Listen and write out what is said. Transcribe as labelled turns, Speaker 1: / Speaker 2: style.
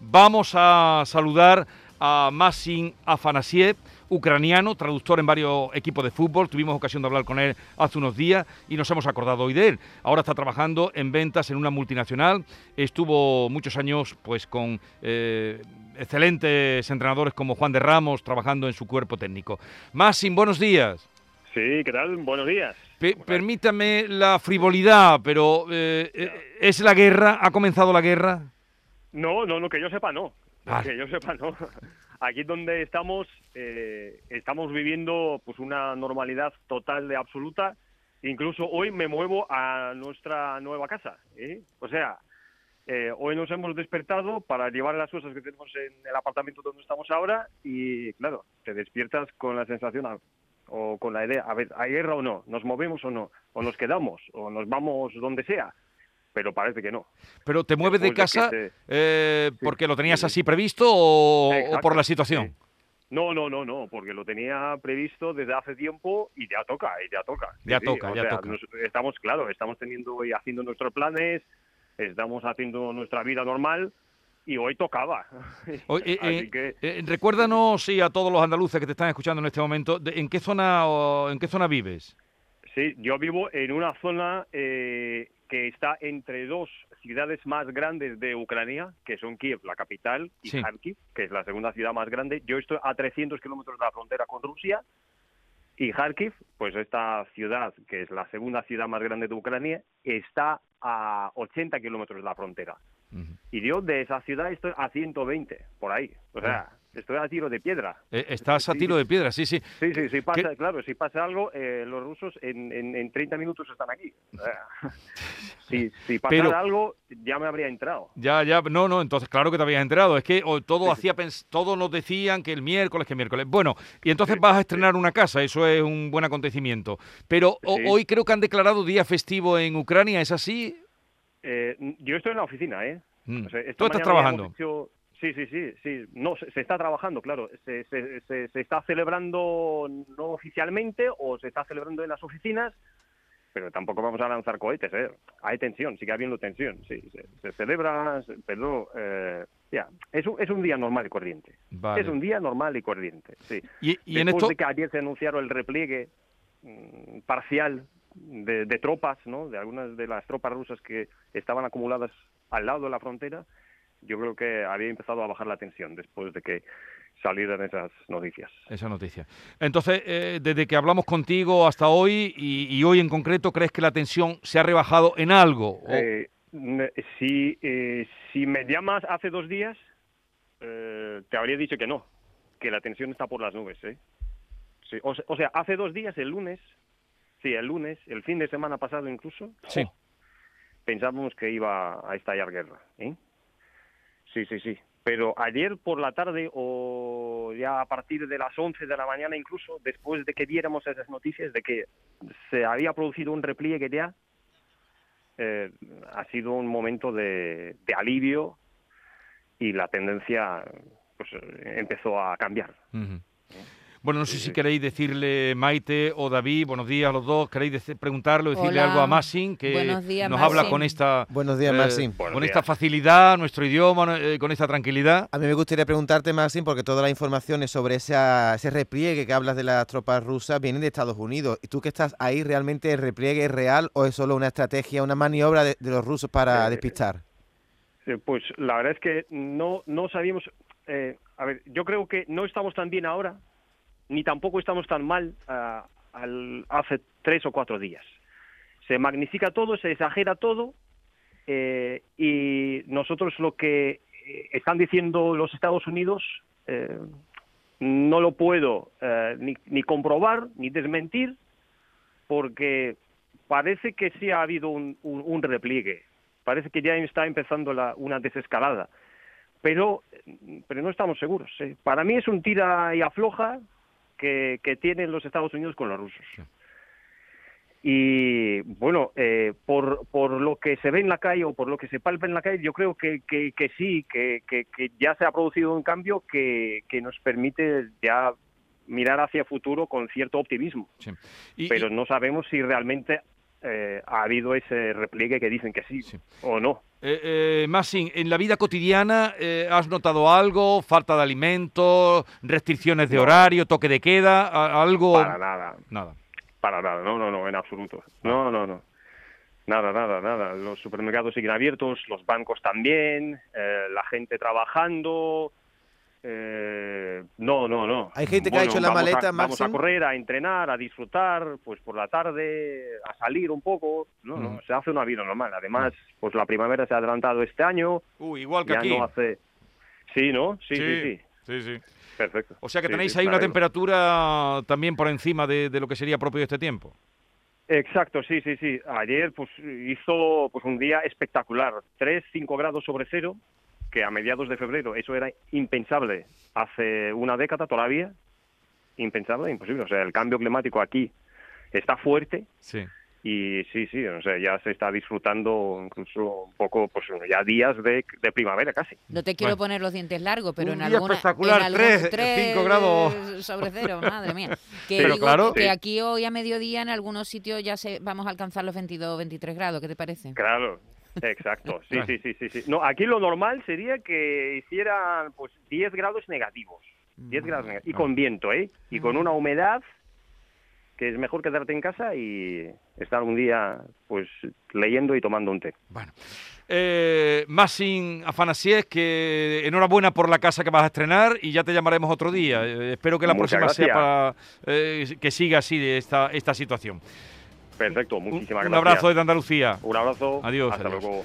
Speaker 1: Vamos a saludar a Masin Afanasiev, ucraniano, traductor en varios equipos de fútbol. Tuvimos ocasión de hablar con él hace unos días y nos hemos acordado hoy de él. Ahora está trabajando en ventas en una multinacional. Estuvo muchos años pues con eh, excelentes entrenadores como Juan de Ramos trabajando en su cuerpo técnico. Masin, buenos días.
Speaker 2: Sí, ¿qué tal? Buenos días.
Speaker 1: permítame la frivolidad, pero eh, eh, ¿es la guerra? ¿Ha comenzado la guerra?
Speaker 2: No, no, no, que yo sepa no. Que yo sepa no. Aquí donde estamos, eh, estamos viviendo pues una normalidad total de absoluta. Incluso hoy me muevo a nuestra nueva casa. O sea, hoy nos hemos despertado para llevar las cosas que tenemos en el apartamento donde estamos ahora y, claro, te despiertas con la sensación o con la idea, a ver, ¿hay guerra o no? ¿Nos movemos o no? ¿O nos quedamos? ¿O nos vamos donde sea? Pero parece que no.
Speaker 1: ¿Pero te mueves de casa eh, porque lo tenías así previsto o, por la situación?
Speaker 2: No, no, no, no, porque lo tenía previsto desde hace tiempo y ya toca, y ya toca.
Speaker 1: Ya toca, ya toca.
Speaker 2: estamos, claro, estamos teniendo y haciendo nuestros planes, estamos haciendo nuestra vida normal, y hoy tocaba.
Speaker 1: Eh, eh, eh, recuérdanos, sí, a todos los andaluces que te están escuchando en este momento, ¿en qué zona en qué zona vives?
Speaker 2: Sí, yo vivo en una zona que está entre dos ciudades más grandes de Ucrania, que son Kiev, la capital, y Kharkiv, que es la segunda ciudad más grande. Yo estoy a 300 kilómetros de la frontera con Rusia, y Kharkiv, pues esta ciudad, que es la segunda ciudad más grande de Ucrania, está a 80 kilómetros de la frontera. Y yo de esa ciudad estoy a 120, por ahí. O sea, estoy a tiro de piedra.
Speaker 1: Eh, estás a tiro de piedra, sí, sí.
Speaker 2: Sí, sí, sí pasa, claro, si pasa algo, eh, los rusos en, en, 30 minutos están aquí. si, si pasara algo, ya me habría entrado.
Speaker 1: Ya, ya, no, no, entonces claro que te habías enterado. Es que todo hacía, todos nos decían que el miércoles, que miércoles. Bueno, y entonces vas a estrenar una casa, eso es un buen acontecimiento. Pero hoy creo que han declarado día festivo en Ucrania, ¿es así?
Speaker 2: Eh, yo estoy en la oficina, ¿eh?
Speaker 1: Mm. ¿Tú estás trabajando?
Speaker 2: Sí, sí, sí, sí. No, se, está trabajando, claro. Se, se, se, está celebrando no oficialmente o se está celebrando en las oficinas, pero tampoco vamos a lanzar cohetes, ¿eh? Hay tensión, sigue habiendo tensión, sí. Se, celebra, pero eh, ya, es, un, es un día normal y corriente. Es un día normal y corriente, sí.
Speaker 1: Y,
Speaker 2: y
Speaker 1: en esto...
Speaker 2: de que ayer se anunciaron el repliegue mm, parcial de, de, tropas, ¿no? De algunas de las tropas rusas que estaban acumuladas al lado de la frontera, yo creo que había empezado a bajar la tensión después de que salieran esas noticias.
Speaker 1: Esa noticia. Entonces, eh, desde que hablamos contigo hasta hoy y, hoy en concreto, ¿crees que la tensión se ha rebajado en algo?
Speaker 2: Eh, si, eh, si me llamas hace dos días, te habría dicho que no, que la tensión está por las nubes. Sí, o, o, sea, hace dos días, el lunes, sí, el lunes, el fin de semana pasado incluso,
Speaker 1: sí
Speaker 2: pensábamos que iba a estallar guerra. ¿eh? Sí, sí, sí. Pero ayer por la tarde o ya a partir de las 11 de la mañana incluso, después de que viéramos esas noticias de que se había producido un repliegue ya, eh, ha sido un momento de, alivio y la tendencia pues empezó a cambiar.
Speaker 1: Bueno, no sé si queréis decirle Maite o David, buenos días a los dos, queréis preguntarle o decirle algo a Massin, que nos habla con esta
Speaker 3: buenos días,
Speaker 1: eh, con esta facilidad, nuestro idioma, eh, con esta tranquilidad.
Speaker 3: A mí me gustaría preguntarte, Massin, porque todas las informaciones sobre ese repliegue que hablas de las tropas rusas vienen de Estados Unidos. ¿Y tú que estás ahí, realmente el repliegue es real o es solo una estrategia, una maniobra de, los rusos para eh, despistar?
Speaker 2: pues la verdad es que no, no sabíamos... a ver, yo creo que no estamos tan bien ahora ni tampoco estamos tan mal ah, hace tres o cuatro días. Se magnifica todo, se exagera todo eh, y nosotros lo que eh, están diciendo los Estados Unidos eh, no lo puedo ni, comprobar ni desmentir porque parece que sí ha habido un, repliegue, parece que ya está empezando una desescalada, pero, pero no estamos seguros. Para mí es un tira y afloja, que, tienen los Estados Unidos con los rusos. Y bueno, eh, por, por lo que se ve en la calle o por lo que se palpa en la calle, yo creo que, que, sí, que, que, ya se ha producido un cambio que, que nos permite ya mirar hacia el futuro con cierto optimismo. Pero no sabemos si realmente eh, ha habido ese repliegue que dicen que sí, o no.
Speaker 1: Eh, eh, Massin, en la vida cotidiana, eh, ¿has notado algo? ¿Falta de alimentos? ¿Restricciones de horario? ¿Toque de queda? a- ¿Algo?
Speaker 2: Para nada,
Speaker 1: Nada.
Speaker 2: para nada, no, no, no, en absoluto. No, no, no. Nada, nada, nada. Los supermercados siguen abiertos, los bancos también, eh, la gente trabajando. Eh, no, no, no.
Speaker 3: Hay gente que ha hecho la
Speaker 2: vamos
Speaker 3: maleta,
Speaker 2: a, Vamos a correr, a entrenar, a disfrutar, pues por la tarde, a salir un poco. No, no,
Speaker 1: Mm.
Speaker 2: se hace una vida normal. Además, pues la primavera se ha adelantado este año.
Speaker 1: Uy, igual que
Speaker 2: ya
Speaker 1: aquí.
Speaker 2: no hace. Sí, ¿no? Sí, sí, sí.
Speaker 1: sí, sí.
Speaker 2: Perfecto.
Speaker 1: O sea que
Speaker 2: Sí,
Speaker 1: tenéis
Speaker 2: sí,
Speaker 1: ahí una temperatura también por encima de, de lo que sería propio de este tiempo.
Speaker 2: Exacto, sí, sí, sí. Ayer pues hizo pues un día espectacular, 3, 5 grados sobre cero, que a mediados de febrero eso era impensable hace una década todavía, impensable, imposible. O sea, el cambio climático aquí está fuerte
Speaker 1: Sí.
Speaker 2: y sí, sí, o sea, ya se está disfrutando incluso un poco, pues ya días de, de primavera casi.
Speaker 4: No te quiero
Speaker 1: Bueno.
Speaker 4: poner los dientes largos, pero
Speaker 1: Un
Speaker 4: en alguna,
Speaker 1: espectacular,
Speaker 4: en algún-
Speaker 1: grados.
Speaker 4: sobre cero, madre mía. Que
Speaker 1: Pero
Speaker 4: digo
Speaker 1: claro.
Speaker 4: que
Speaker 2: Sí.
Speaker 4: aquí hoy a mediodía en algunos sitios ya se vamos a alcanzar los 22, 23 grados, ¿qué te parece?
Speaker 2: Claro, exacto. Sí, sí, sí, sí, sí. No, aquí lo normal sería que hicieran pues 10 grados negativos. 10 grados negativos. Y con viento, ¿eh? Y con una humedad que es mejor quedarte en casa y estar un día pues leyendo y tomando un té.
Speaker 1: Bueno. Eh, Massin Afanasiev, que enhorabuena por la casa que vas a estrenar y ya te llamaremos otro día. Eh, espero que la
Speaker 2: Muchas
Speaker 1: próxima sea para eh, que siga así de esta, esta situación.
Speaker 2: Perfecto,
Speaker 1: Un-
Speaker 2: muchísimas
Speaker 1: un
Speaker 2: gracias.
Speaker 1: abrazo desde Andalucía.
Speaker 2: Un abrazo.
Speaker 1: Adiós,
Speaker 2: Hasta
Speaker 1: adiós.
Speaker 2: luego.